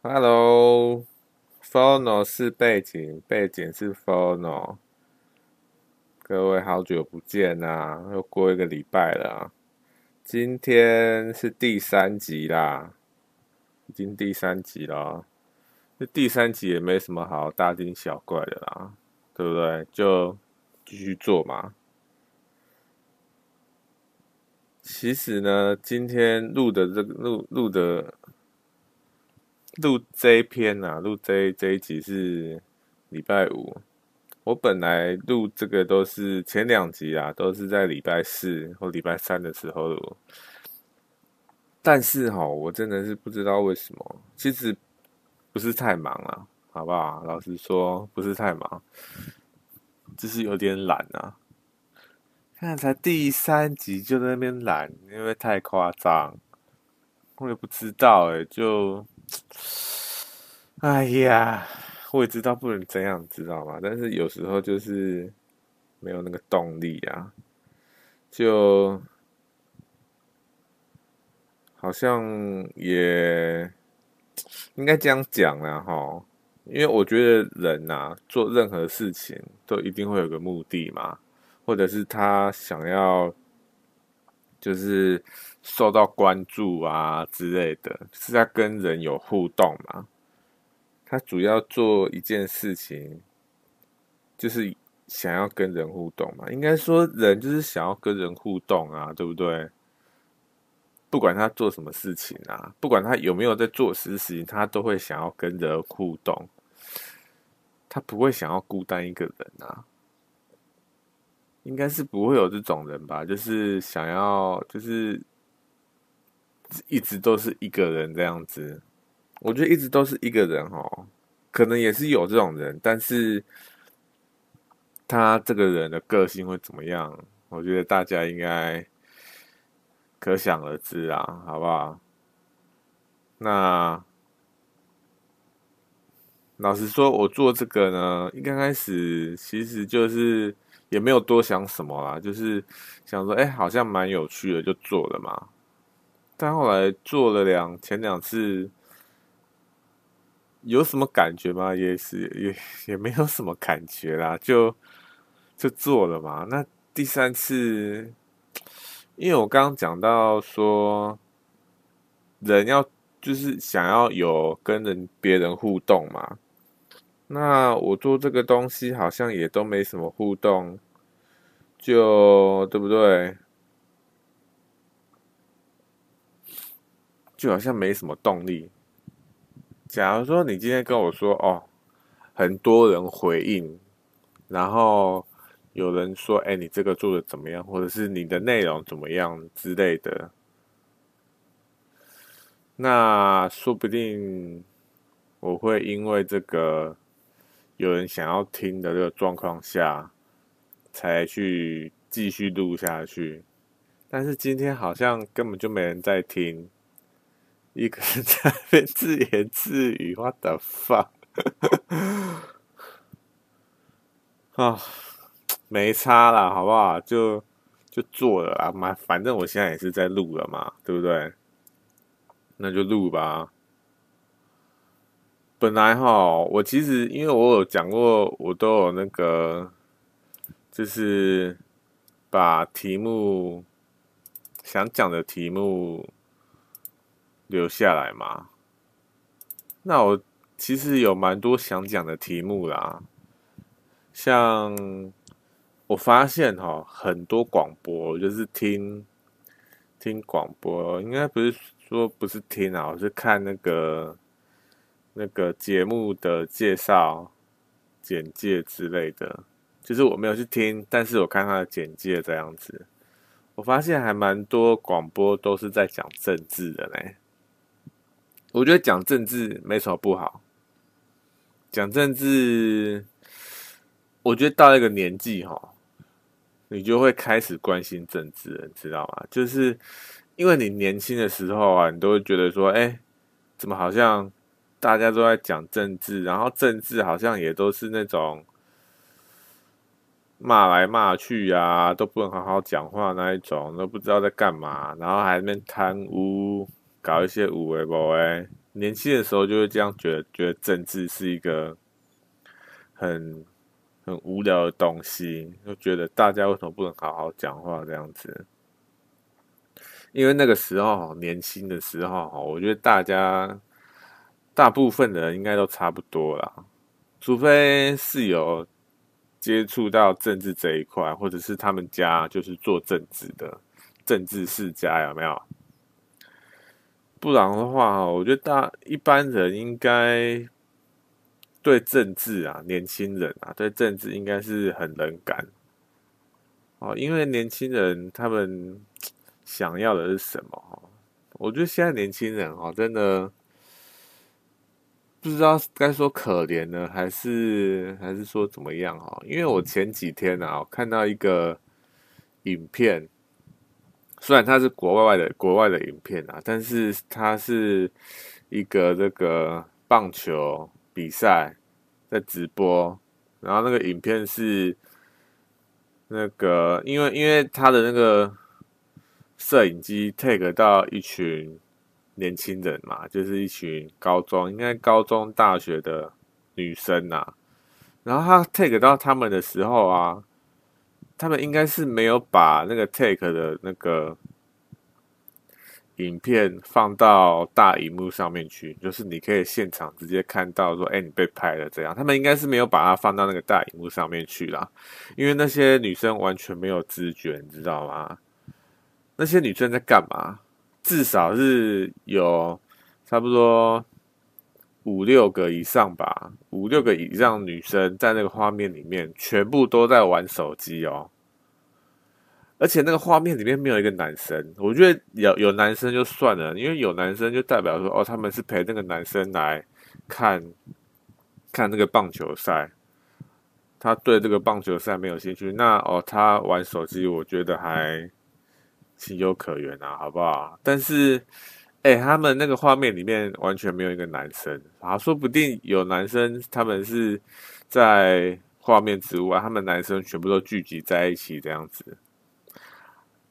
Hello，Phono 是背景，背景是 Phono。各位好久不见啊，又过一个礼拜了。今天是第三集啦，已经第三集了。这第三集也没什么好大惊小怪的啦，对不对？就继续做嘛。其实呢，今天录的这个录录的。录这一篇啊，录这这一集是礼拜五。我本来录这个都是前两集啊，都是在礼拜四或礼拜三的时候录。但是哈，我真的是不知道为什么，其实不是太忙啊，好不好？老实说，不是太忙，只是有点懒啊。现在才第三集就在那边懒，因为太夸张。我也不知道哎、就。哎呀，我也知道不能这样，知道吗？但是有时候就是没有那个动力啊，就好像也应该这样讲了哈，因为我觉得人呐、啊，做任何事情都一定会有个目的嘛，或者是他想要就是。受到关注啊之类的，是在跟人有互动嘛？他主要做一件事情，就是想要跟人互动嘛。应该说，人就是想要跟人互动啊，对不对？不管他做什么事情啊，不管他有没有在做实事情，他都会想要跟人互动。他不会想要孤单一个人啊。应该是不会有这种人吧？就是想要，就是。一直都是一个人这样子，我觉得一直都是一个人哦，可能也是有这种人，但是他这个人的个性会怎么样？我觉得大家应该可想而知啊，好不好？那老实说，我做这个呢，一刚开始其实就是也没有多想什么啦，就是想说，哎，好像蛮有趣的，就做了嘛。但后来做了两前两次，有什么感觉吗？也是也也没有什么感觉啦，就就做了嘛。那第三次，因为我刚刚讲到说，人要就是想要有跟人别人互动嘛。那我做这个东西好像也都没什么互动，就对不对？就好像没什么动力。假如说你今天跟我说哦，很多人回应，然后有人说，哎，你这个做的怎么样，或者是你的内容怎么样之类的，那说不定我会因为这个有人想要听的这个状况下，才去继续录下去。但是今天好像根本就没人在听。一个人在那边自言自语我的发啊，没差啦，好不好？就就做了啊嘛，反正我现在也是在录了嘛，对不对？那就录吧。本来哈，我其实因为我有讲过，我都有那个，就是把题目想讲的题目。留下来嘛？那我其实有蛮多想讲的题目啦，像我发现哈，很多广播就是听听广播，应该不是说不是听啊，我是看那个那个节目的介绍、简介之类的。就是我没有去听，但是我看他的简介这样子，我发现还蛮多广播都是在讲政治的嘞。我觉得讲政治没什么不好，讲政治，我觉得到一个年纪哈，你就会开始关心政治了，你知道吗？就是因为你年轻的时候啊，你都会觉得说，哎，怎么好像大家都在讲政治，然后政治好像也都是那种骂来骂去啊，都不能好好讲话那一种，都不知道在干嘛，然后还在那边贪污。搞一些有的没的，年轻的时候就会这样觉得，觉得政治是一个很很无聊的东西，就觉得大家为什么不能好好讲话这样子？因为那个时候年轻的时候，我觉得大家大部分的人应该都差不多啦，除非是有接触到政治这一块，或者是他们家就是做政治的政治世家，有没有？不然的话，我觉得大一般人应该对政治啊，年轻人啊，对政治应该是很冷感哦。因为年轻人他们想要的是什么？我觉得现在年轻人哦，真的不知道该说可怜呢，还是还是说怎么样哈？因为我前几天啊，看到一个影片。虽然它是国外的国外的影片啊，但是它是一个这个棒球比赛在直播，然后那个影片是那个因为因为他的那个摄影机 take 到一群年轻人嘛，就是一群高中应该高中大学的女生啊，然后他 take 到他们的时候啊。他们应该是没有把那个 take 的那个影片放到大荧幕上面去，就是你可以现场直接看到说，哎，你被拍了这样。他们应该是没有把它放到那个大荧幕上面去啦，因为那些女生完全没有知觉，你知道吗？那些女生在干嘛？至少是有差不多。五六个以上吧，五六个以上女生在那个画面里面，全部都在玩手机哦。而且那个画面里面没有一个男生，我觉得有有男生就算了，因为有男生就代表说，哦，他们是陪那个男生来看看那个棒球赛，他对这个棒球赛没有兴趣，那哦，他玩手机，我觉得还情有可原啊，好不好？但是。哎、他们那个画面里面完全没有一个男生啊，说不定有男生，他们是在画面之外，他们男生全部都聚集在一起这样子，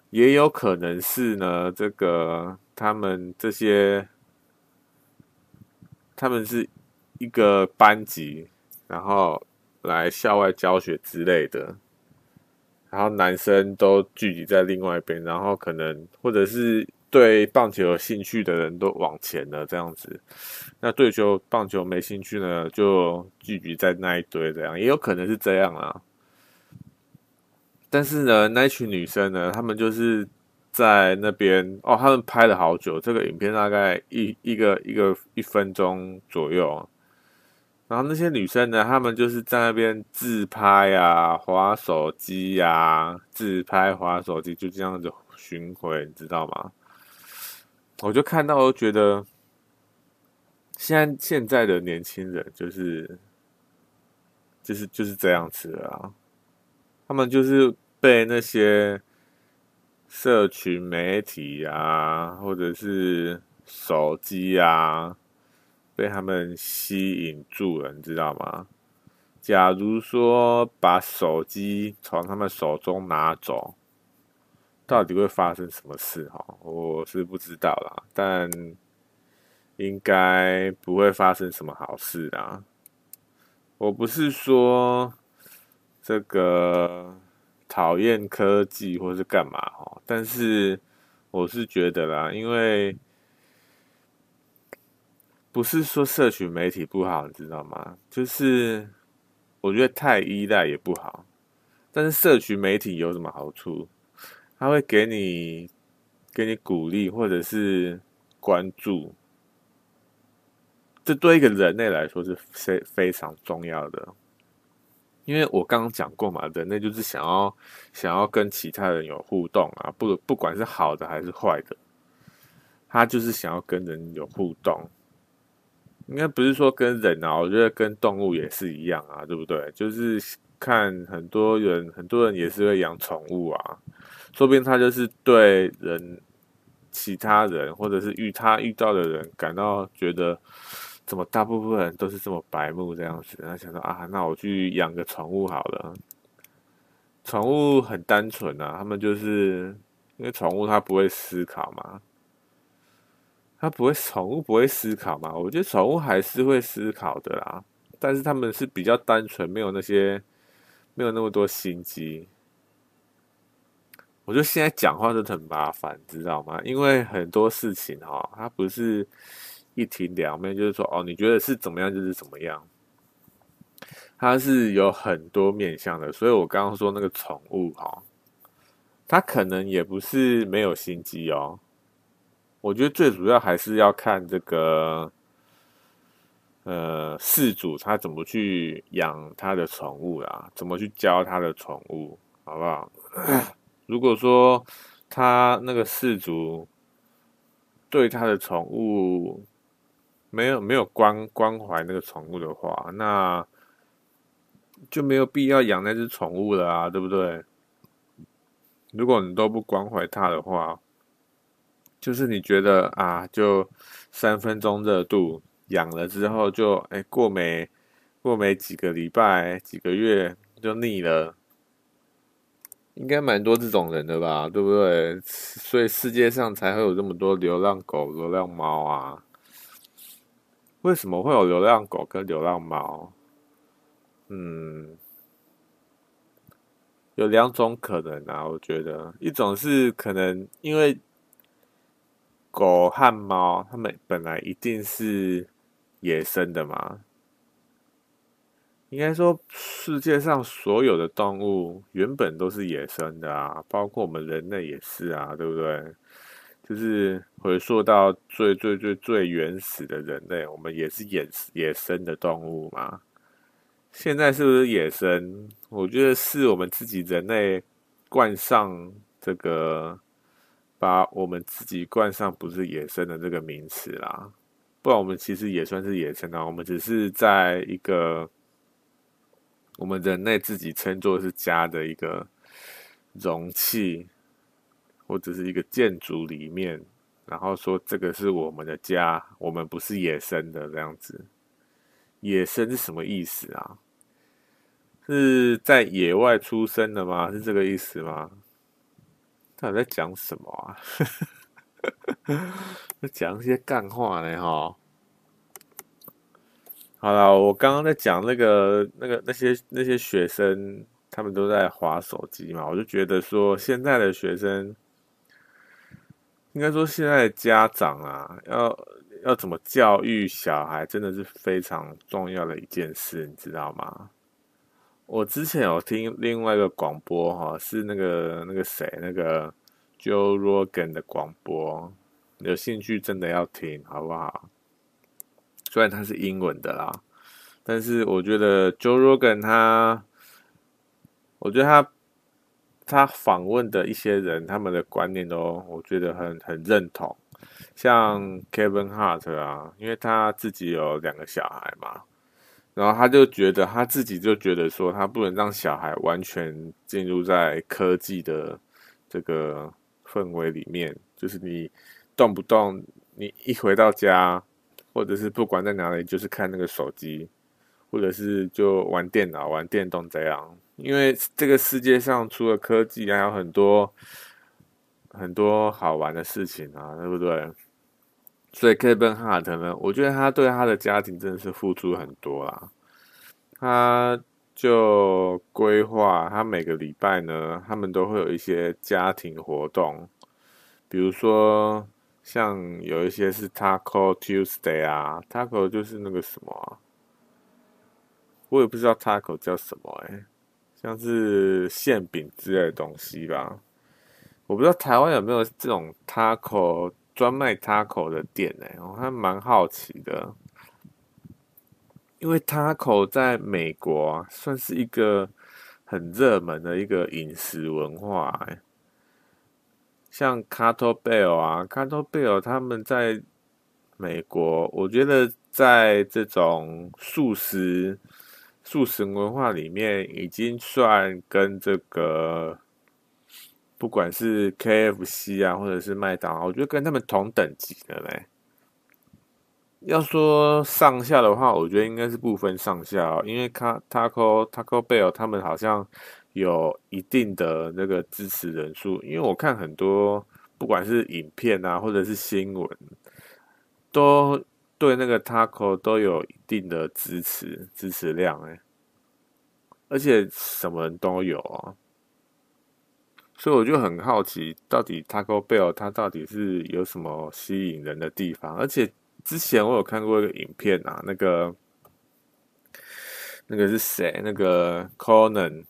也有可能是呢，这个他们这些，他们是一个班级，然后来校外教学之类的，然后男生都聚集在另外一边，然后可能或者是。对棒球有兴趣的人都往前了，这样子。那对球棒球没兴趣呢，就聚集在那一堆，这样也有可能是这样啊。但是呢，那群女生呢，她们就是在那边哦，她们拍了好久，这个影片大概一一个一个一分钟左右。然后那些女生呢，她们就是在那边自拍啊，滑手机呀、啊，自拍滑手机，就这样子巡回，你知道吗？我就看到，我觉得现在现在的年轻人就是就是就是这样子啊，他们就是被那些社群媒体啊，或者是手机啊，被他们吸引住了，你知道吗？假如说把手机从他们手中拿走。到底会发生什么事？哈，我是不知道啦，但应该不会发生什么好事啦。我不是说这个讨厌科技或是干嘛哈，但是我是觉得啦，因为不是说社群媒体不好，你知道吗？就是我觉得太依赖也不好，但是社群媒体有什么好处？他会给你，给你鼓励或者是关注，这对一个人类来说是非非常重要的。因为我刚刚讲过嘛，人类就是想要想要跟其他人有互动啊，不不管是好的还是坏的，他就是想要跟人有互动。应该不是说跟人啊，我觉得跟动物也是一样啊，对不对？就是看很多人，很多人也是会养宠物啊。说不定他就是对人、其他人，或者是遇他遇到的人，感到觉得怎么大部分人都是这么白目这样子，他想说啊，那我去养个宠物好了。宠物很单纯啊，他们就是因为宠物它不会思考嘛，他不会，宠物不会思考嘛？我觉得宠物还是会思考的啦，但是他们是比较单纯，没有那些，没有那么多心机。我觉得现在讲话真的很麻烦，知道吗？因为很多事情哈、哦，它不是一体两面，就是说哦，你觉得是怎么样就是怎么样，它是有很多面向的。所以我刚刚说那个宠物哈、哦，它可能也不是没有心机哦。我觉得最主要还是要看这个，呃，饲主他怎么去养他的宠物啦，怎么去教他的宠物，好不好？如果说他那个饲主对他的宠物没有没有关关怀那个宠物的话，那就没有必要养那只宠物了啊，对不对？如果你都不关怀它的话，就是你觉得啊，就三分钟热度，养了之后就哎过没过没几个礼拜几个月就腻了，应该蛮多这种人的吧，对不对？所以世界上才会有这么多流浪狗、流浪猫啊。为什么会有流浪狗跟流浪猫？嗯，有两种可能啊，我觉得一种是可能因为。狗和猫，它们本来一定是野生的嘛？应该说，世界上所有的动物原本都是野生的啊，包括我们人类也是啊，对不对？就是回溯到最最最最原始的人类，我们也是野野生的动物嘛。现在是不是野生？我觉得是我们自己人类冠上这个。把我们自己冠上不是野生的这个名词啦，不然我们其实也算是野生啊。我们只是在一个我们人类自己称作是家的一个容器，或者是一个建筑里面，然后说这个是我们的家，我们不是野生的这样子。野生是什么意思啊？是在野外出生的吗？是这个意思吗？他在讲什么啊？在讲一些干话呢，哈。好了，我刚刚在讲那个、那个、那些、那些学生，他们都在滑手机嘛。我就觉得说，现在的学生，应该说现在的家长啊，要要怎么教育小孩，真的是非常重要的一件事，你知道吗？我之前有听另外一个广播，哈，是那个那个谁，那个 Joe Rogan 的广播，有兴趣真的要听，好不好？虽然它是英文的啦，但是我觉得 Joe Rogan 他，我觉得他他访问的一些人，他们的观念都我觉得很很认同，像 Kevin Hart 啊，因为他自己有两个小孩嘛。然后他就觉得他自己就觉得说，他不能让小孩完全进入在科技的这个氛围里面，就是你动不动你一回到家，或者是不管在哪里，就是看那个手机，或者是就玩电脑、玩电动这样。因为这个世界上除了科技，还有很多很多好玩的事情啊，对不对？所以 Kevin Hart 呢，我觉得他对他的家庭真的是付出很多啦。他就规划他每个礼拜呢，他们都会有一些家庭活动，比如说像有一些是 Taco Tuesday 啊，Taco 就是那个什么，我也不知道 Taco 叫什么哎，像是馅饼之类的东西吧。我不知道台湾有没有这种 Taco。专卖 taco 的店呢，我还蛮好奇的，因为 taco 在美国啊，算是一个很热门的一个饮食文化哎。像 Taco Bell 啊，Taco Bell 他们在美国，我觉得在这种素食素食文化里面，已经算跟这个。不管是 KFC 啊，或者是麦当劳，我觉得跟他们同等级的嘞。要说上下的话，我觉得应该是不分上下，因为 Taco Taco Bell 他们好像有一定的那个支持人数，因为我看很多不管是影片啊，或者是新闻，都对那个 Taco 都有一定的支持支持量哎，而且什么人都有啊，所以我就很好奇，到底 Taco Bell 它到底是有什么吸引人的地方？而且之前我有看过一个影片啊，那个那个是谁？那个 Conan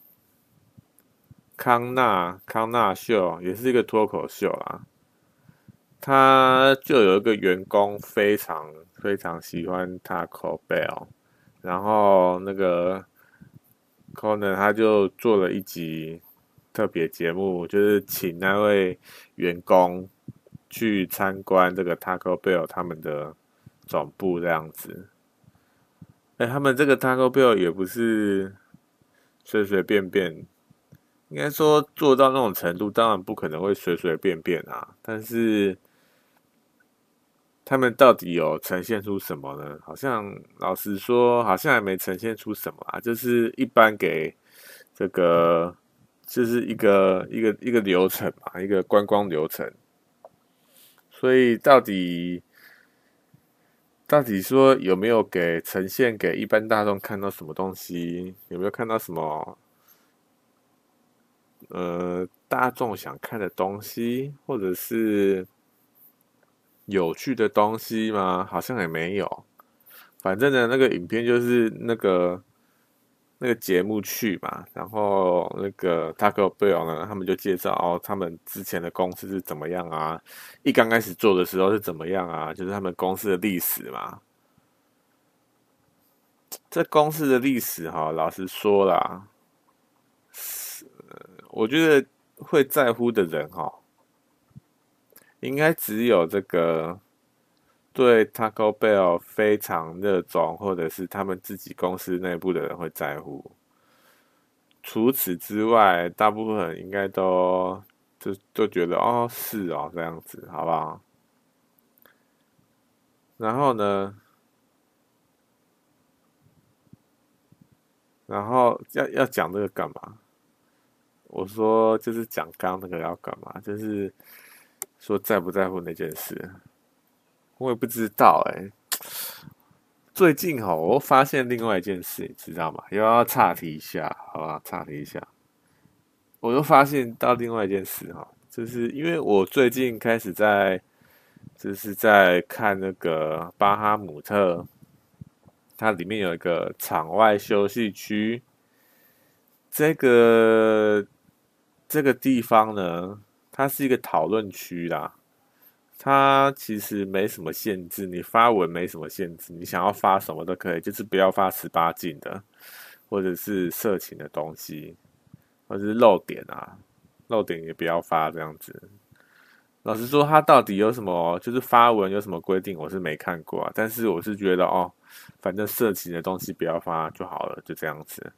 康纳康纳秀也是一个脱口秀啦。他就有一个员工非常非常喜欢 Taco Bell，然后那个 Conan 他就做了一集特别节目，就是请那位员工去参观这个 Taco Bell 他们的总部这样子。哎，他们这个 Taco Bell 也不是随随便便，应该说做到那种程度，当然不可能会随随便便啊，但是。他们到底有呈现出什么呢？好像老实说，好像还没呈现出什么啊。就是一般给这个，就是一个一个一个流程嘛，一个观光流程。所以到底到底说有没有给呈现给一般大众看到什么东西？有没有看到什么呃大众想看的东西，或者是？有趣的东西吗？好像也没有。反正呢，那个影片就是那个那个节目去嘛，然后那个 Taco Bell 呢，他们就介绍哦，他们之前的公司是怎么样啊？一刚开始做的时候是怎么样啊？就是他们公司的历史嘛。这公司的历史哈，老实说啦，我觉得会在乎的人哈。应该只有这个对 Taco Bell 非常热衷，或者是他们自己公司内部的人会在乎。除此之外，大部分应该都就就觉得哦，是哦，这样子，好不好？然后呢，然后要要讲这个干嘛？我说就是讲刚刚那个要干嘛？就是。说在不在乎那件事，我也不知道哎、最近哈，我发现另外一件事，你知道吗？又要岔题一下，好吧？岔题一下，我又发现到另外一件事哈，就是因为我最近开始在，就是在看那个巴哈姆特，它里面有一个场外休息区，这个这个地方呢。它是一个讨论区啦，它其实没什么限制，你发文没什么限制，你想要发什么都可以，就是不要发十八禁的，或者是色情的东西，或者是露点啊，露点也不要发这样子。老实说，它到底有什么？就是发文有什么规定，我是没看过啊。但是我是觉得哦，反正色情的东西不要发就好了，就这样子。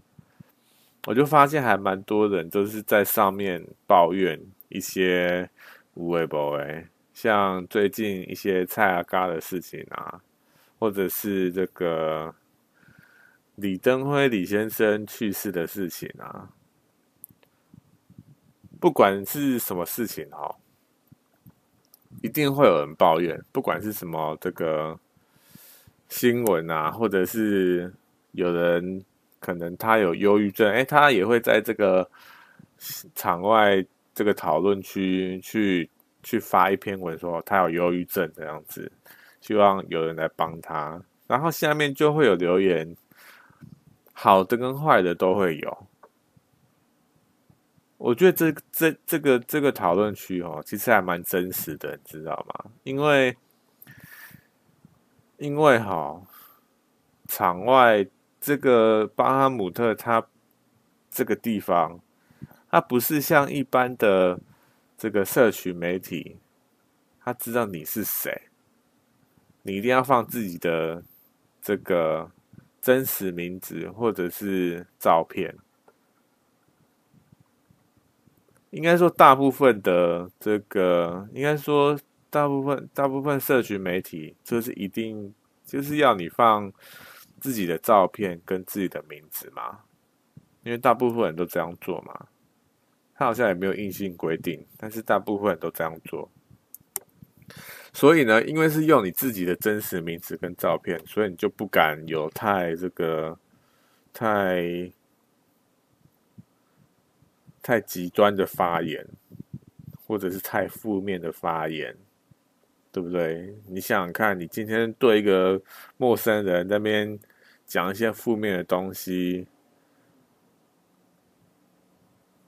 我就发现还蛮多人都是在上面抱怨。一些无微不微，像最近一些蔡阿嘎的事情啊，或者是这个李登辉李先生去世的事情啊，不管是什么事情哦，一定会有人抱怨。不管是什么这个新闻啊，或者是有人可能他有忧郁症，哎，他也会在这个场外。这个讨论区去去发一篇文，说他有忧郁症这样子，希望有人来帮他。然后下面就会有留言，好的跟坏的都会有。我觉得这这这个这个讨论区哦，其实还蛮真实的，你知道吗？因为因为哈，场外这个巴哈姆特，它这个地方。它不是像一般的这个社群媒体，他知道你是谁，你一定要放自己的这个真实名字或者是照片。应该说，大部分的这个，应该说大部分大部分社群媒体，就是一定就是要你放自己的照片跟自己的名字嘛，因为大部分人都这样做嘛。他好像也没有硬性规定，但是大部分人都这样做。所以呢，因为是用你自己的真实名字跟照片，所以你就不敢有太这个太太极端的发言，或者是太负面的发言，对不对？你想想看，你今天对一个陌生人那边讲一些负面的东西。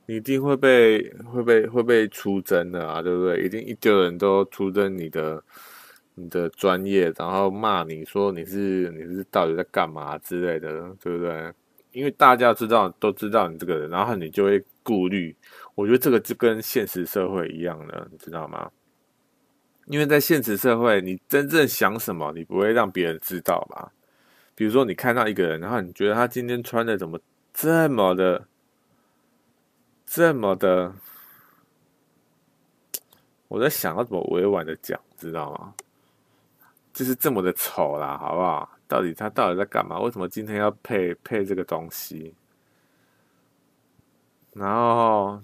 你一定会被会被会被出征的啊，对不对？一定一堆人都出征你的你的专业，然后骂你说你是你是到底在干嘛之类的，对不对？因为大家知道都知道你这个人，然后你就会顾虑。我觉得这个就跟现实社会一样的，你知道吗？因为在现实社会，你真正想什么，你不会让别人知道吧？比如说你看到一个人，然后你觉得他今天穿的怎么这么的。这么的，我在想要怎么委婉的讲，知道吗？就是这么的丑啦，好不好？到底他到底在干嘛？为什么今天要配配这个东西？然后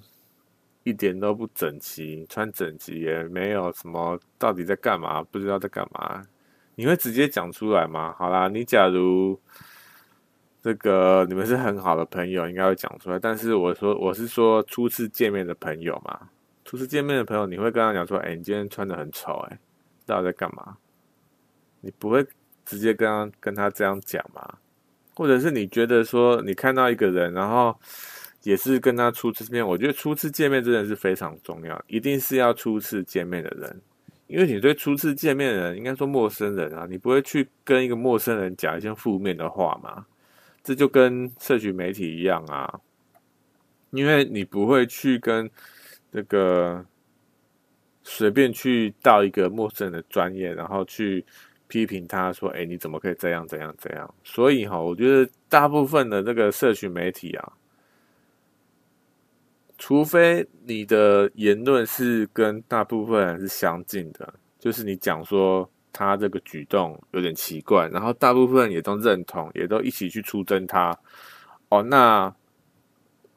一点都不整齐，穿整齐也没有什么，到底在干嘛？不知道在干嘛？你会直接讲出来吗？好啦，你假如。这个你们是很好的朋友，应该会讲出来。但是我说我是说初次见面的朋友嘛，初次见面的朋友，你会跟他讲说：“哎，你今天穿得很丑，哎，到底在干嘛？”你不会直接跟他跟他这样讲吗？或者是你觉得说你看到一个人，然后也是跟他初次见面，我觉得初次见面真的是非常重要，一定是要初次见面的人，因为你对初次见面的人，应该说陌生人啊，你不会去跟一个陌生人讲一些负面的话嘛。这就跟社群媒体一样啊，因为你不会去跟那个随便去到一个陌生人的专业，然后去批评他说：“哎，你怎么可以这样、这样、这样？”所以哈，我觉得大部分的这个社群媒体啊，除非你的言论是跟大部分人是相近的，就是你讲说。他这个举动有点奇怪，然后大部分也都认同，也都一起去出征他。哦，那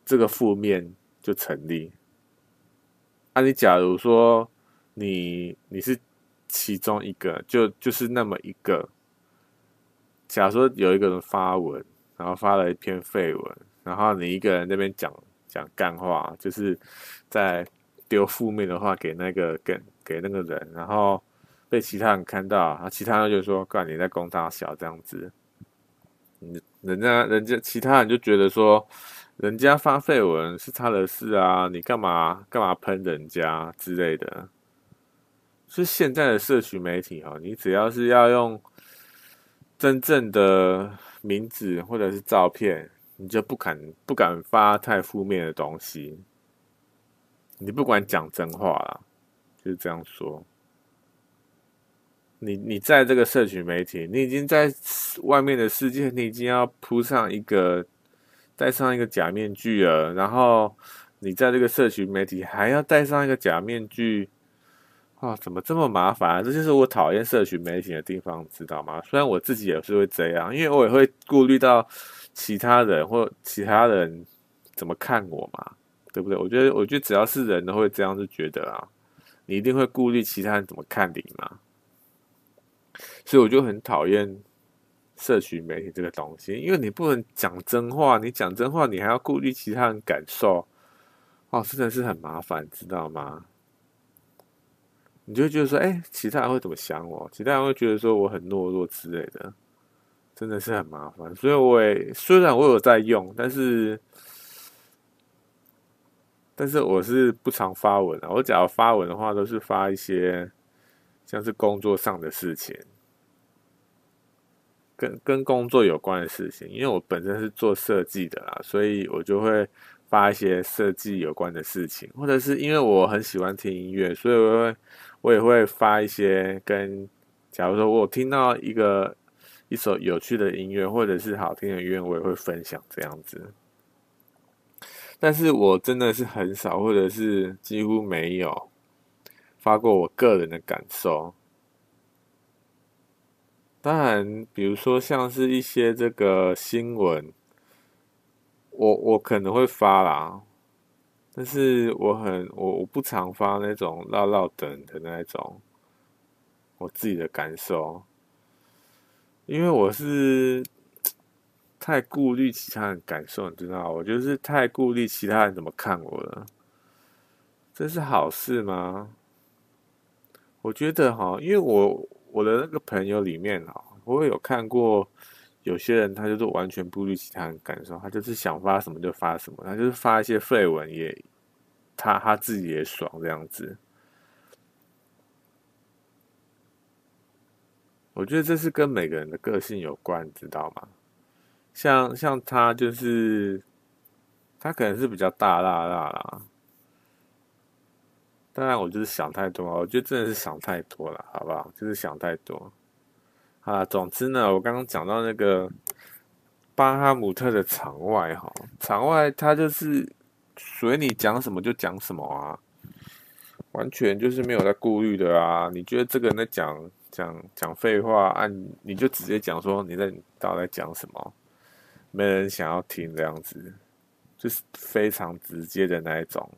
这个负面就成立。啊，你假如说你你是其中一个，就就是那么一个。假如说有一个人发文，然后发了一篇废文，然后你一个人那边讲讲干话，就是在丢负面的话给那个给给那个人，然后。被其他人看到，啊，其他人就说：“干你在攻他小这样子。”你人家人家其他人就觉得说，人家发绯闻是他的事啊，你干嘛干嘛喷人家之类的。是现在的社群媒体哈，你只要是要用真正的名字或者是照片，你就不敢不敢发太负面的东西。你不管讲真话啦，就是这样说。你你在这个社群媒体，你已经在外面的世界，你已经要铺上一个戴上一个假面具了。然后你在这个社群媒体还要戴上一个假面具，啊，怎么这么麻烦？这就是我讨厌社群媒体的地方，知道吗？虽然我自己也是会这样，因为我也会顾虑到其他人或其他人怎么看我嘛，对不对？我觉得，我觉得只要是人都会这样子觉得啊，你一定会顾虑其他人怎么看你嘛。所以我就很讨厌社群媒体这个东西，因为你不能讲真话，你讲真话，你还要顾虑其他人感受，哦，真的是很麻烦，知道吗？你就觉得说，哎，其他人会怎么想我？其他人会觉得说我很懦弱之类的，真的是很麻烦。所以我也虽然我有在用，但是，但是我是不常发文啊。我假如发文的话，都是发一些。像是工作上的事情，跟跟工作有关的事情，因为我本身是做设计的啦，所以我就会发一些设计有关的事情，或者是因为我很喜欢听音乐，所以我会我也会发一些跟，假如说我听到一个一首有趣的音乐，或者是好听的音乐，我也会分享这样子。但是我真的是很少，或者是几乎没有。发过我个人的感受，当然，比如说像是一些这个新闻，我我可能会发啦，但是我很我我不常发那种唠唠等的那种，我自己的感受，因为我是太顾虑其他人感受，你知道，我就是太顾虑其他人怎么看我了。这是好事吗？我觉得哈，因为我我的那个朋友里面哈，我有看过有些人，他就是完全不顾其他人感受，他就是想发什么就发什么，他就是发一些废文也，他他自己也爽这样子。我觉得这是跟每个人的个性有关，知道吗？像像他就是，他可能是比较大剌剌啦。当然，我就是想太多，我觉得真的是想太多了，好不好？就是想太多。啊，总之呢，我刚刚讲到那个巴哈姆特的场外哈，场外他就是随你讲什么就讲什么啊，完全就是没有在顾虑的啊。你觉得这个人在讲？讲讲废话，按你就直接讲说你在到底在讲什么，没人想要听这样子，就是非常直接的那一种。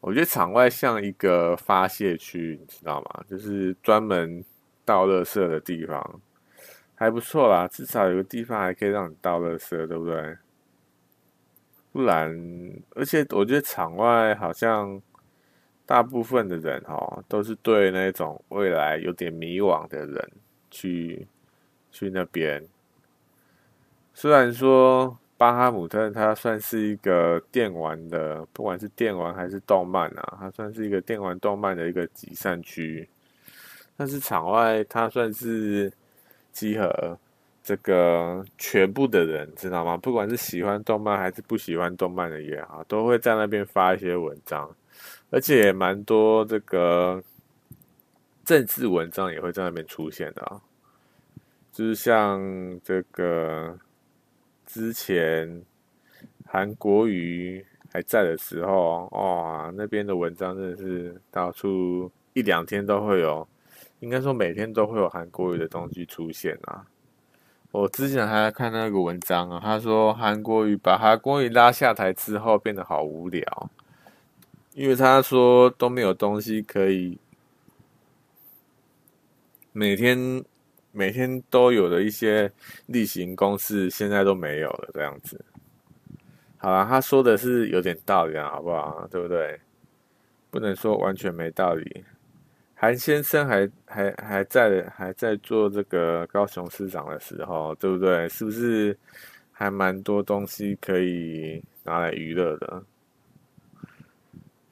我觉得场外像一个发泄区，你知道吗？就是专门倒垃圾的地方，还不错啦，至少有个地方还可以让你倒垃圾，对不对？不然，而且我觉得场外好像。大部分的人哦，都是对那种未来有点迷惘的人去去那边。虽然说巴哈姆特它算是一个电玩的，不管是电玩还是动漫啊，它算是一个电玩动漫的一个集散区。但是场外它算是集合这个全部的人，知道吗？不管是喜欢动漫还是不喜欢动漫的也好，都会在那边发一些文章。而且蛮多这个政治文章也会在那边出现的啊，就是像这个之前韩国瑜还在的时候，哇，那边的文章真的是到处一两天都会有，应该说每天都会有韩国瑜的东西出现啊。我之前还在看那个文章啊，他说韩国瑜把韩国瑜拉下台之后变得好无聊。因为他说都没有东西可以每天每天都有的一些例行公事，现在都没有了，这样子。好了，他说的是有点道理啊，好不好？对不对？不能说完全没道理。韩先生还还还在还在做这个高雄市长的时候，对不对？是不是还蛮多东西可以拿来娱乐的？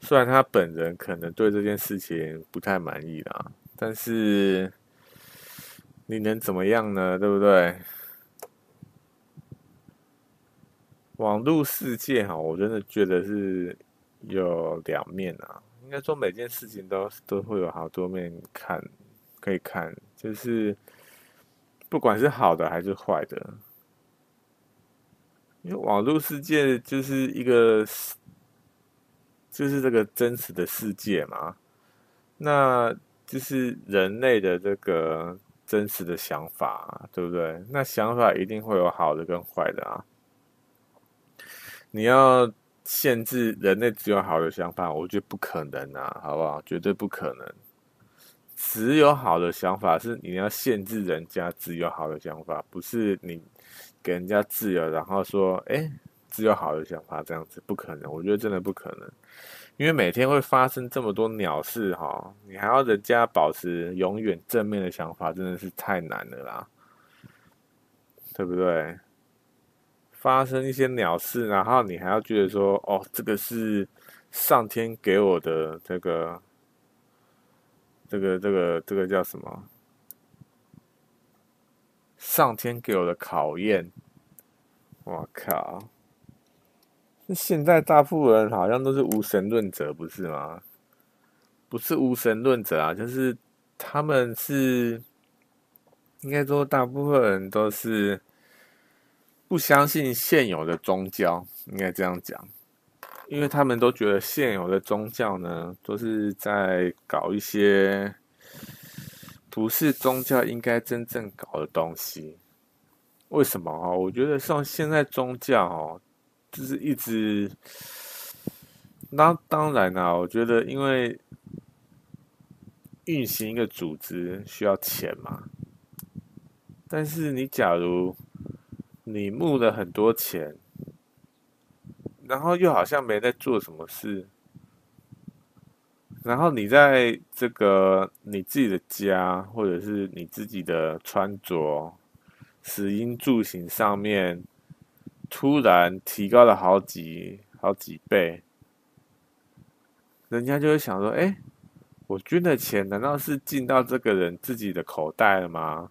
虽然他本人可能对这件事情不太满意啦，但是你能怎么样呢？对不对？网络世界哈，我真的觉得是有两面啊。应该说每件事情都都会有好多面看，可以看，就是不管是好的还是坏的，因为网络世界就是一个。就是这个真实的世界嘛，那就是人类的这个真实的想法，对不对？那想法一定会有好的跟坏的啊。你要限制人类只有好的想法，我觉得不可能啊，好不好？绝对不可能。只有好的想法是你要限制人家只有好的想法，不是你给人家自由，然后说，哎。只有好的想法，这样子不可能，我觉得真的不可能，因为每天会发生这么多鸟事哈，你还要人家保持永远正面的想法，真的是太难了啦，对不对？发生一些鸟事，然后你还要觉得说，哦，这个是上天给我的这个，这个，这个，这个叫什么？上天给我的考验，我靠！现在大部分人好像都是无神论者，不是吗？不是无神论者啊，就是他们是应该说大部分人都是不相信现有的宗教，应该这样讲，因为他们都觉得现有的宗教呢，都是在搞一些不是宗教应该真正搞的东西。为什么啊？我觉得像现在宗教哦。就是一直，那当然啦、我觉得因为运行一个组织需要钱嘛。但是你假如你募了很多钱，然后又好像没在做什么事，然后你在这个你自己的家或者是你自己的穿着、食衣住行上面，突然提高了好几好几倍，人家就会想说：“哎，我捐的钱难道是进到这个人自己的口袋了吗？”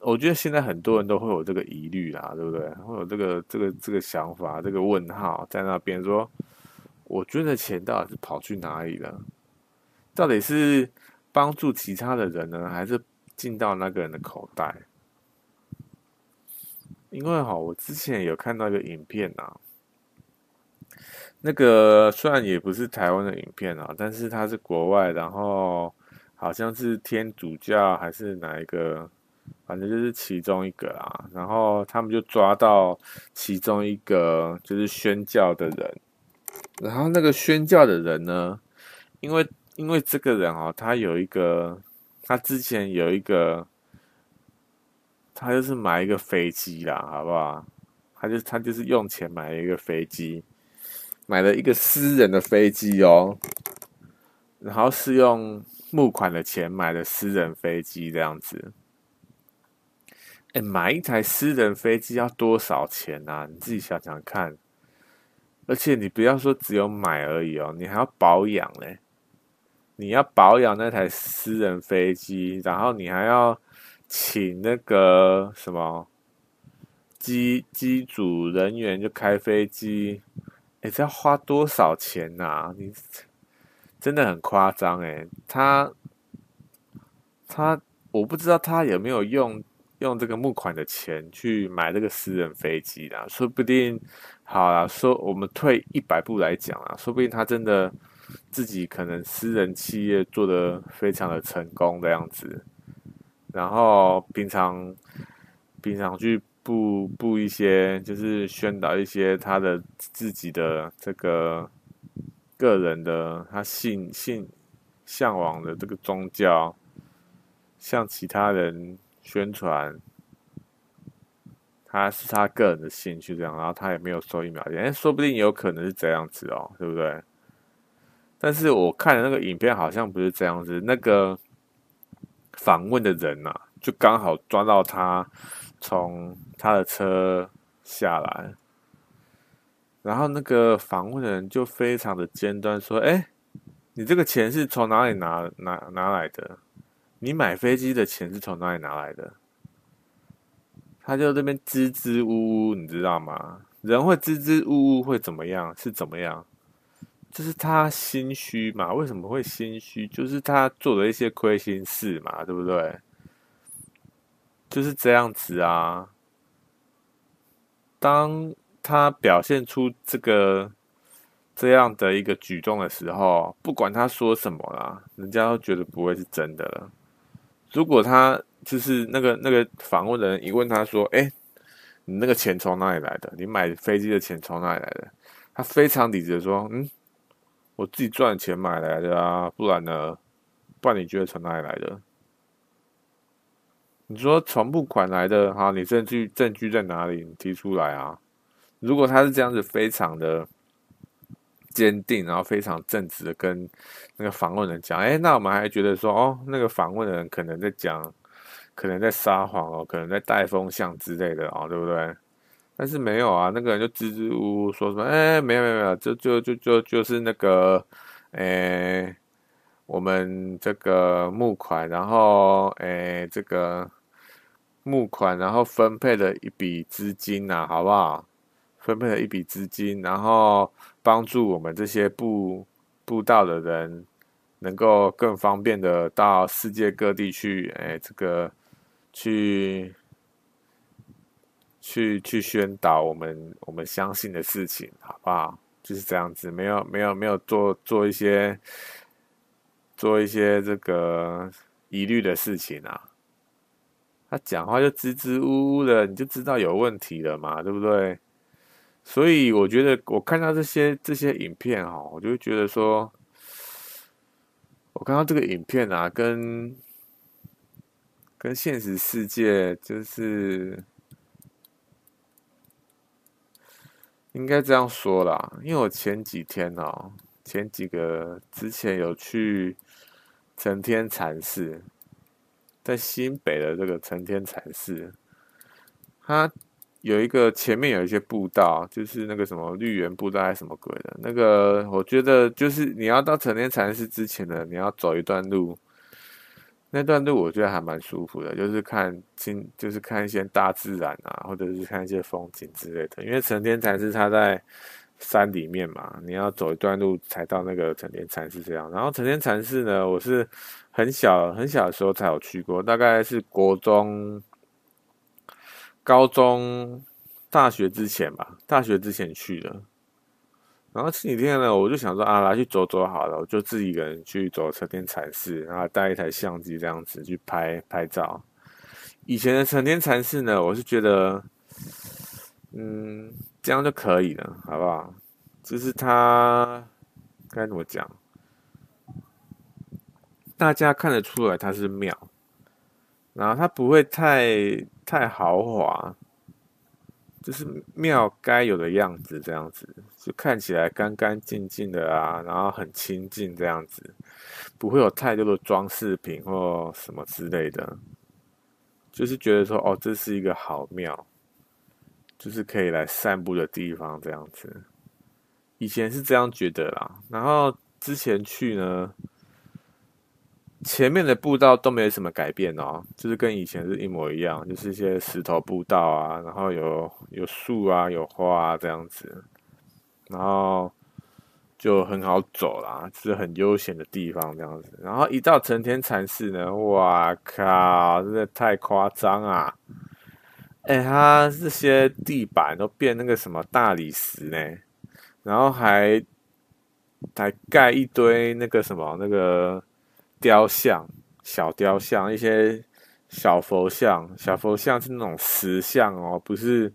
我觉得现在很多人都会有这个疑虑啦，对不对？会有这个这个这个想法，这个问号在那边说：“我捐的钱到底是跑去哪里了？到底是帮助其他的人呢，还是进到那个人的口袋？”因为哈，我之前有看到一个影片啊，那个虽然也不是台湾的影片啊，但是它是国外，然后好像是天主教还是哪一个，反正就是其中一个啊，然后他们就抓到其中一个就是宣教的人，然后那个宣教的人呢，因为因为这个人啊，他有一个，他之前有一个。他就是买一个飞机啦，好不好？他就他就是用钱买了一个飞机，买了一个私人的飞机哦，然后是用募款的钱买的私人飞机这样子。哎，买一台私人飞机要多少钱啊？你自己想想看。而且你不要说只有买而已哦，你还要保养嘞。你要保养那台私人飞机，然后你还要。请那个什么机机组人员就开飞机，哎，这要花多少钱呐？你真的很夸张哎！他他，我不知道他有没有用用这个募款的钱去买这个私人飞机啦，说不定好啦，说我们退一百步来讲啊，说不定他真的自己可能私人企业做得非常的成功的样子。然后平常平常去布布一些，就是宣导一些他的自己的这个个人的他信信向往的这个宗教，向其他人宣传，他是他个人的兴趣这样，然后他也没有收一秒钱，哎，说不定有可能是这样子哦，对不对？但是我看的那个影片好像不是这样子，那个。访问的人呐、啊，就刚好抓到他从他的车下来，然后那个访问的人就非常的尖端说：“哎，你这个钱是从哪里拿拿拿来的？你买飞机的钱是从哪里拿来的？”他就这边支支吾吾，你知道吗？人会支支吾吾会怎么样？是怎么样？就是他心虚嘛？为什么会心虚？就是他做了一些亏心事嘛，对不对？就是这样子啊。当他表现出这个这样的一个举动的时候，不管他说什么啦，人家都觉得不会是真的了。如果他就是那个那个访问的人一问他说：“哎，你那个钱从哪里来的？你买飞机的钱从哪里来的？”他非常理智的说：“嗯。”我自己赚钱买来的啊，不然呢？不然你觉得从哪里来的？你说从募款来的，哈，你证据证据在哪里？你提出来啊！如果他是这样子，非常的坚定，然后非常正直的跟那个访问人讲，哎，那我们还觉得说，哦，那个访问的人可能在讲，可能在撒谎哦，可能在带风向之类的哦，对不对？但是没有啊，那个人就支支吾吾说什么，哎，没有没有没有，就就就就就是那个，哎，我们这个募款，然后哎，这个募款，然后分配了一笔资金呐，好不好？分配了一笔资金，然后帮助我们这些布布道的人，能够更方便的到世界各地去，哎，这个去。去去宣导我们我们相信的事情，好不好？就是这样子，没有没有没有做做一些做一些这个疑虑的事情啊。他讲话就支支吾吾的，你就知道有问题了嘛，对不对？所以我觉得我看到这些这些影片哈，我就觉得说，我看到这个影片啊，跟跟现实世界就是应该这样说啦，因为我前几天哦，前几个之前有去承天禅寺，在新北的这个承天禅寺，它。有一个前面有一些步道，就是那个什么绿园步道还是什么鬼的，那个我觉得就是你要到承天禅寺之前呢，你要走一段路，那段路我觉得还蛮舒服的，就是看清，就是看一些大自然啊，或者是看一些风景之类的。因为成天禅寺它在山里面嘛，你要走一段路才到那个成天禅寺这样。然后成天禅寺呢，我是很小很小的时候才有去过，大概是国中。高中、大学之前吧，大学之前去的。然后前几天呢，我就想说啊，来去走走好了，我就自己一个人去走成天禅寺，然后带一台相机这样子去拍拍照。以前的成天禅寺呢，我是觉得，嗯，这样就可以了，好不好？就是它该怎么讲，大家看得出来它是庙，然后它不会太。太豪华，就是庙该有的样子，这样子就看起来干干净净的啊，然后很清净这样子，不会有太多的装饰品或什么之类的，就是觉得说哦，这是一个好庙，就是可以来散步的地方这样子。以前是这样觉得啦，然后之前去呢。前面的步道都没有什么改变哦，就是跟以前是一模一样，就是一些石头步道啊，然后有有树啊，有花啊这样子，然后就很好走啦，就是很悠闲的地方这样子。然后一到成天禅寺呢，哇靠，真的太夸张啊！哎，它这些地板都变那个什么大理石呢，然后还还盖一堆那个什么那个。雕像、小雕像、一些小佛像，小佛像是那种石像哦，不是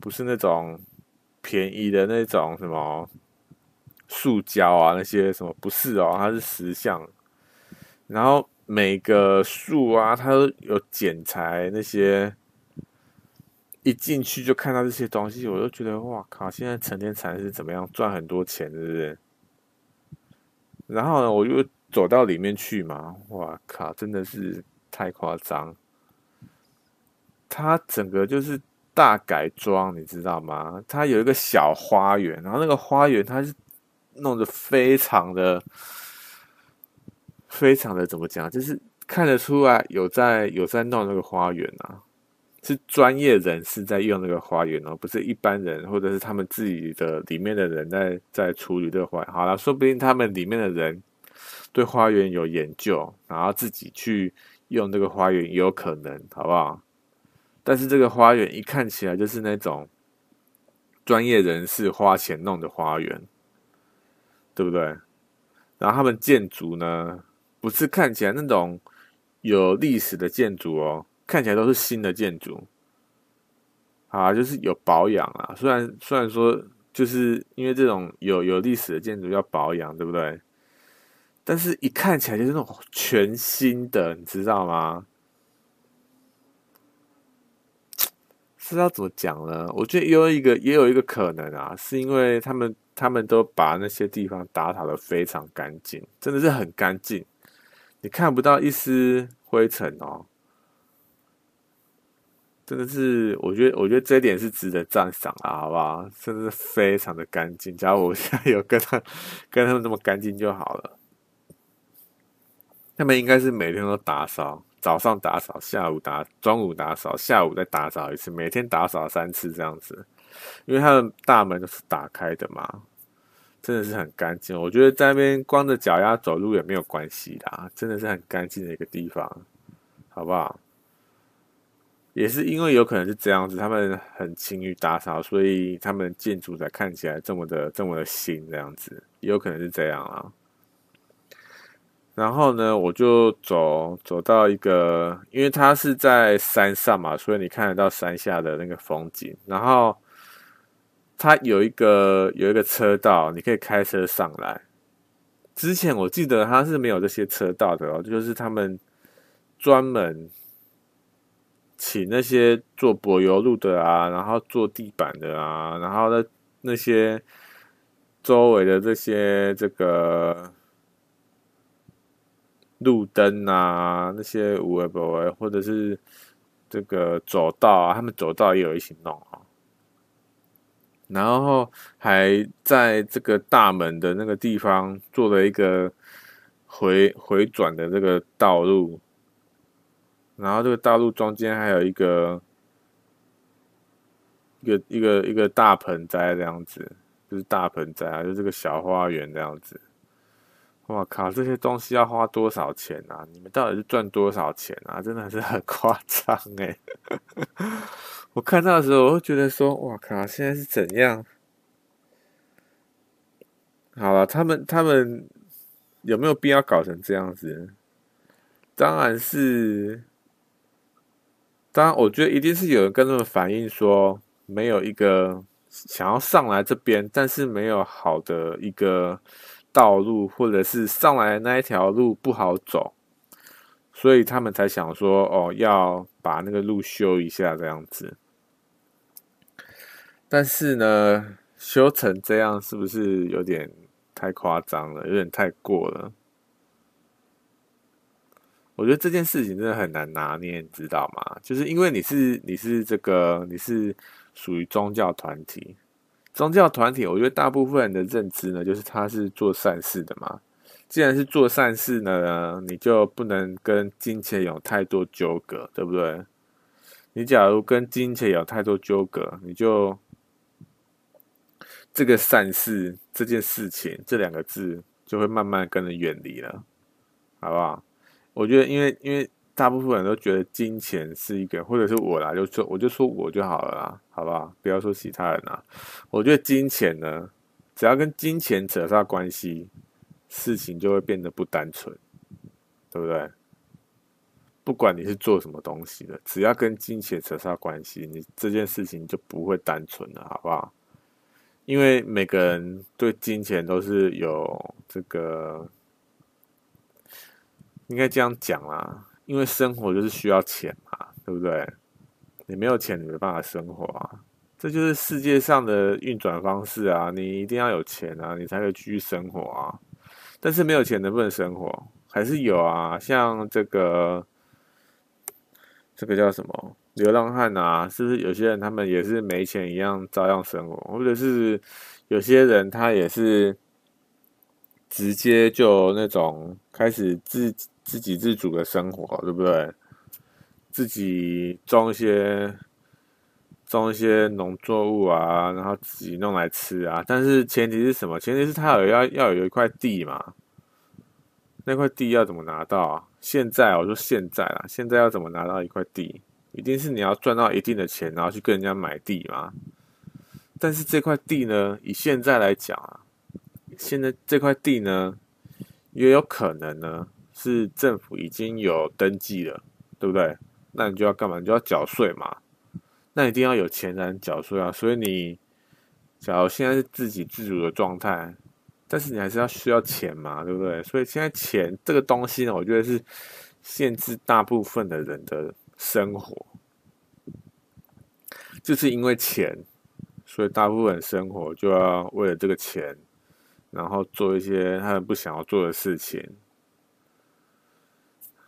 不是那种便宜的那种什么塑胶啊，那些什么不是哦，它是石像。然后每个树啊，它都有剪裁，那些一进去就看到这些东西，我就觉得哇靠！现在成天禅是怎么样赚很多钱，是不是？然后呢，我就。走到里面去嘛，哇靠，真的是太夸张！它整个就是大改装，你知道吗？它有一个小花园，然后那个花园它是弄得非常的、非常的怎么讲？就是看得出来有在有在弄那个花园啊，是专业人士在用那个花园哦，不是一般人或者是他们自己的里面的人在在处理这个花园。好了，说不定他们里面的人。对花园有研究，然后自己去用这个花园也有可能，好不好？但是这个花园一看起来就是那种专业人士花钱弄的花园，对不对？然后他们建筑呢，不是看起来那种有历史的建筑哦，看起来都是新的建筑，啊，就是有保养啊。虽然虽然说，就是因为这种有有历史的建筑要保养，对不对？但是，一看起来就是那种全新的，你知道吗？是要怎么讲呢？我觉得也有一个，也有一个可能啊，是因为他们他们都把那些地方打扫得非常干净，真的是很干净，你看不到一丝灰尘哦。真的是，我觉得，我觉得这一点是值得赞赏啊，好不好？真的是非常的干净。假如我现在有跟他跟他们那么干净就好了。他们应该是每天都打扫，早上打扫，下午打，中午打扫，下午再打扫一次，每天打扫三次这样子。因为他的大门都是打开的嘛，真的是很干净。我觉得在那边光着脚丫走路也没有关系啦，真的是很干净的一个地方，好不好？也是因为有可能是这样子，他们很勤于打扫，所以他们建筑才看起来这么的这么的新这样子，也有可能是这样啊。然后呢，我就走走到一个，因为它是在山上嘛，所以你看得到山下的那个风景。然后它有一个有一个车道，你可以开车上来，之前我记得他是没有这些车道的哦，就是他们专门请那些做柏油路的啊，然后做地板的啊，然后呢那些周围的这些这个路灯啊，那些五维博维或者是这个走道啊，他们走道也有一起弄啊。然后还在这个大门的那个地方做了一个回回转的这个道路，然后这个道路中间还有一个一个一个一个大盆栽这样子，就是大盆栽啊，就这个小花园这样子。哇靠，这些东西要花多少钱啊？你们到底是赚多少钱啊？真的是很夸张哎。我看到的时候，我会觉得说：“哇靠，现在是怎样？”好了，他们他们有没有必要搞成这样子？当然是，当然，我觉得一定是有人跟他们反映说，没有一个想要上来这边，但是没有好的一个道路，或者是上来那一条路不好走。所以他们才想说，哦，要把那个路修一下这样子。但是呢，修成这样是不是有点太夸张了？有点太过了。我觉得这件事情真的很难拿捏，你知道吗？就是因为你是你是这个你是属于宗教团体，宗教团体，我觉得大部分人的认知呢，就是他是做善事的嘛。既然是做善事呢，你就不能跟金钱有太多纠葛，对不对？你假如跟金钱有太多纠葛，你就这个善事这件事情这两个字就会慢慢跟人远离了，好不好？我觉得，因为因为大部分人都觉得金钱是一个，或者是我啦，就说我就说我就好了啦，好不好？不要说其他人啦。我觉得金钱呢，只要跟金钱扯上关系。事情就会变得不单纯，对不对？不管你是做什么东西的，只要跟金钱扯上关系，你这件事情就不会单纯了，好不好？因为每个人对金钱都是有这个，应该这样讲啦，因为生活就是需要钱嘛，对不对？你没有钱，你没办法生活啊，这就是世界上的运转方式啊！你一定要有钱啊，你才可以继续生活啊。但是没有钱能不能生活？还是有啊，像这个这个叫什么流浪汉啊，是不是有些人他们也是没钱一样照样生活？或者是有些人他也是直接就那种开始自自给自足的生活，对不对？自己种一些。种一些农作物啊，然后自己弄来吃啊。但是前提是什么？前提是他有要要有一块地嘛。那块地要怎么拿到啊？现在我说现在啦，现在要怎么拿到一块地？一定是你要赚到一定的钱，然后去跟人家买地嘛。但是这块地呢，以现在来讲啊，现在这块地呢，也有可能呢是政府已经有登记了，对不对？那你就要干嘛？你就要缴税嘛。那一定要有钱才能缴税啊！所以你，假如现在是自给自足的状态，但是你还是要需要钱嘛，对不对？所以现在钱这个东西呢，我觉得是限制大部分的人的生活，就是因为钱，所以大部分生活就要为了这个钱，然后做一些他们不想要做的事情。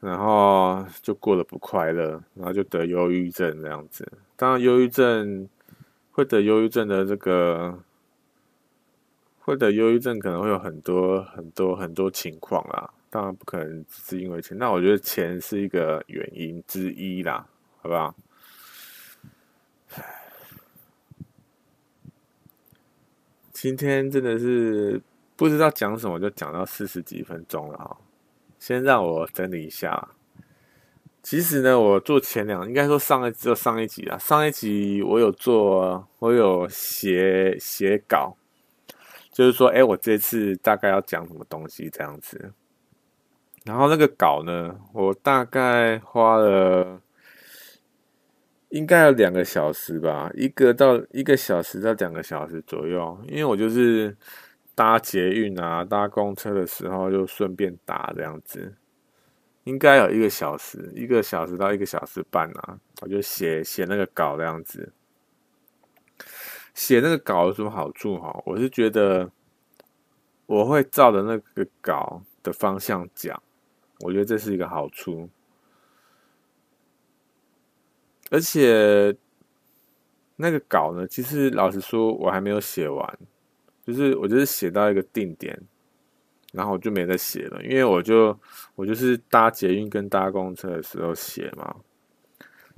然后就过得不快乐，然后就得忧郁症这样子。当然，忧郁症会得忧郁症的这个，会得忧郁症可能会有很多很多很多情况啦。当然不可能只是因为钱，那我觉得钱是一个原因之一啦，好不好？今天真的是不知道讲什么，就讲到四十几分钟了哈。先让我整理一下。其实呢，我做前两，应该说上一只有上一集啊。上一集我有做，我有写写稿，就是说，哎，我这次大概要讲什么东西这样子。然后那个稿呢，我大概花了应该有两个小时吧，一个到一个小时到两个小时左右，因为我就是搭捷运啊、搭公车的时候就顺便打这样子，应该有一个小时，一个小时到一个小时半啊，我就写写那个稿这样子。写那个稿有什么好处哈？我是觉得我会照着那个稿的方向讲，我觉得这是一个好处，而且。那个稿呢，其实老实说，我还没有写完，就是我就是写到一个定点，然后我就没再写了，因为我就我就是搭捷运跟搭公车的时候写嘛，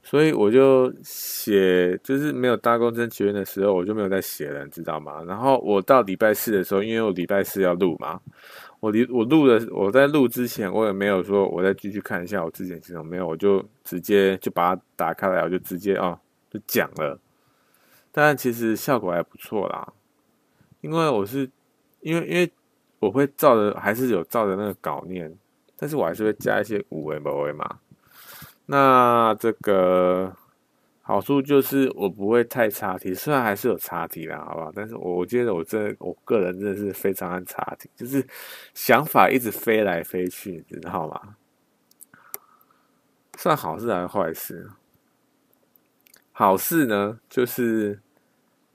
所以我就写，就是没有搭公车捷运的时候，我就没有再写了，你知道吗？然后我到礼拜四的时候，因为我礼拜四要录嘛，我离我录的我在录之前，我也没有说我再继续看一下我之前写什么没有，我就直接就把它打开来，我就直接哦就讲了。但其实效果还不错啦，因为我是因为因为我会照着还是有照着那个稿念，但是我还是会加一些有的没的嘛。那这个好处就是我不会太插题，虽然还是有插题啦，好不好？但是我我觉得我这我个人真的是非常爱插题，就是想法一直飞来飞去，你知道吗？算好事还是坏事？好事呢，就是。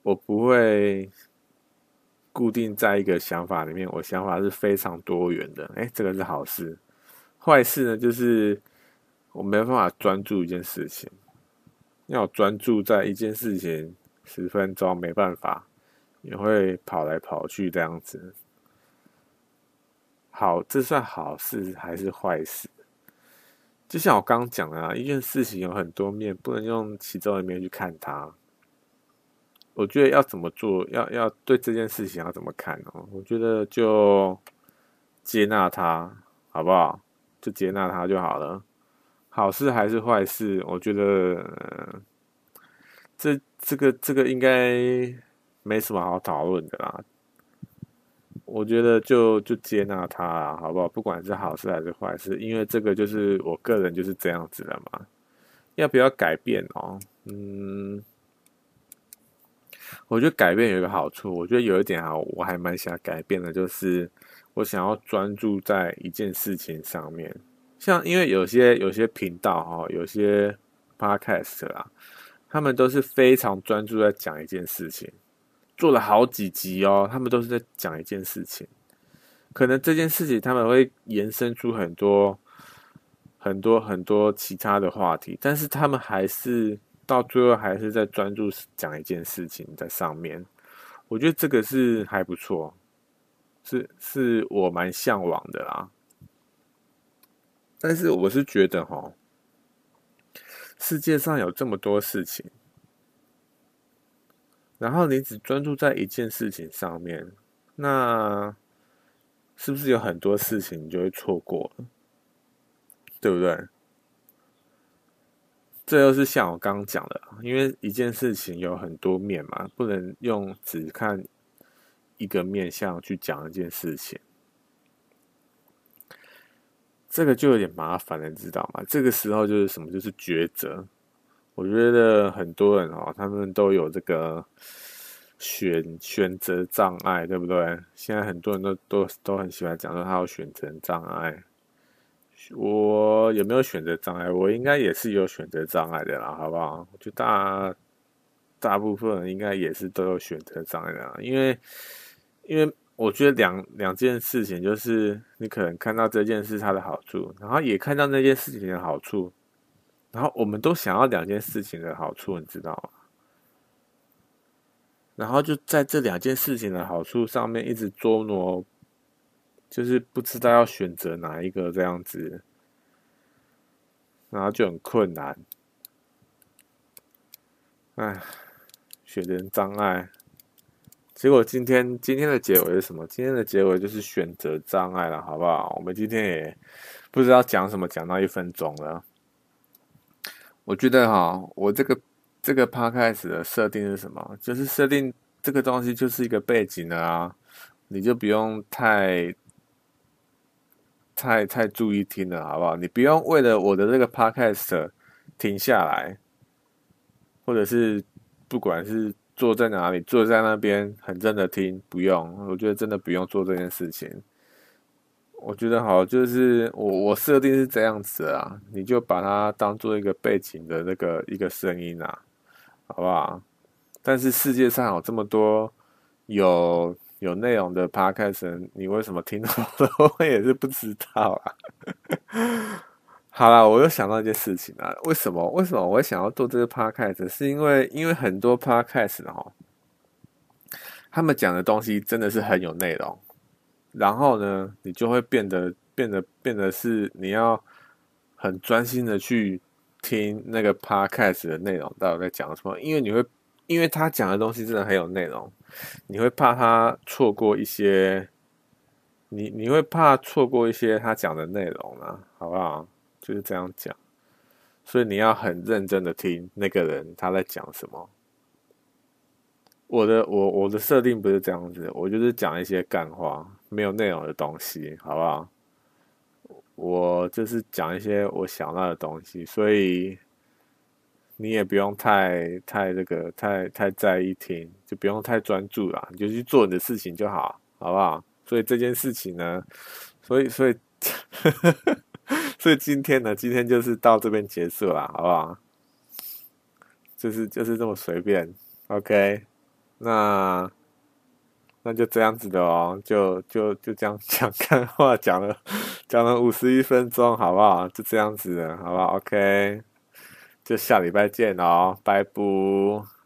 我不会固定在一个想法里面，我想法是非常多元的。哎，这个是好事。坏事呢，就是我没办法专注一件事情，要专注在一件事情十分钟，没办法，也会跑来跑去这样子。好，这算好事还是坏事？就像我刚刚讲的啊，一件事情有很多面，不能用其中一面去看它。我觉得要怎么做，要要对这件事情要怎么看哦？我觉得就接纳他，好不好？就接纳他就好了。好事还是坏事？我觉得、这这个这个应该没什么好讨论的啦。我觉得就就接纳他啦，好不好？不管是好事还是坏事，因为这个就是我个人就是这样子的嘛。要不要改变哦？嗯。我觉得改变有一个好处，我觉得有一点啊，我还蛮想改变的，就是我想要专注在一件事情上面。像因为有些有些频道哈，有些 podcast 啊，他们都是非常专注在讲一件事情，做了好几集哦，他们都是在讲一件事情。可能这件事情他们会延伸出很多很多很多其他的话题，但是他们还是。到最后还是在专注讲一件事情在上面，我觉得这个是还不错，是是我蛮向往的啦。但是我是觉得哈，世界上有这么多事情，然后你只专注在一件事情上面，那是不是有很多事情你就会错过了？对不对？这又是像我刚刚讲的，因为一件事情有很多面嘛，不能用只看一个面向去讲一件事情，这个就有点麻烦了，你知道吗？这个时候就是什么？就是抉择。我觉得很多人哦，他们都有这个选选择障碍，对不对？现在很多人都都都很喜欢讲说他有选择障碍。我有没有选择障碍？我应该也是有选择障碍的啦，好不好？我觉得大大部分人应该也是都有选择障碍的啦，因为因为我觉得两两件事情，就是你可能看到这件事它的好处，然后也看到那件事情的好处，然后我们都想要两件事情的好处，你知道吗？然后就在这两件事情的好处上面一直捉弄。就是不知道要选择哪一个这样子，然后就很困难。哎，选择障碍。结果今天今天的结尾是什么？今天的结尾就是选择障碍了，好不好？我们今天也不知道讲什么，讲到一分钟了。我觉得哈，我这个这个 podcast 的设定是什么？就是设定这个东西就是一个背景的啊，你就不用太。太太注意听了，好不好？你不用为了我的这个 podcast 停下来，或者是不管是坐在哪里，坐在那边很认的听，不用，我觉得真的不用做这件事情。我觉得好，就是我我设定是这样子啊，你就把它当做一个背景的那个一个声音啊，好不好？但是世界上有这么多有有内容的 podcast，你为什么听到的？我也是不知道啊。好了，我又想到一件事情啊，为什么为什么我会想要做这个 podcast？是因为因为很多 podcast 哦，他们讲的东西真的是很有内容。然后呢，你就会变得变得变得是你要很专心的去听那个 podcast 的内容到底在讲什么，因为你会因为他讲的东西真的很有内容，你会怕他错过一些，你你会怕错过一些他讲的内容啊，好不好？就是这样讲，所以你要很认真的听那个人他在讲什么。我的我我的设定不是这样子，我就是讲一些干话，没有内容的东西，好不好？我就是讲一些我想到的东西，所以你也不用太太这个太太在意听，就不用太专注啦，你就去做你的事情就好，好不好？所以这件事情呢，所以所以 所以今天呢，今天就是到这边结束了，好不好？就是就是这么随便，OK。那那就这样子的哦，就就就这样 讲干话，讲了讲了五十一分钟，好不好？就这样子，好不好？OK，就下礼拜见哦，拜拜。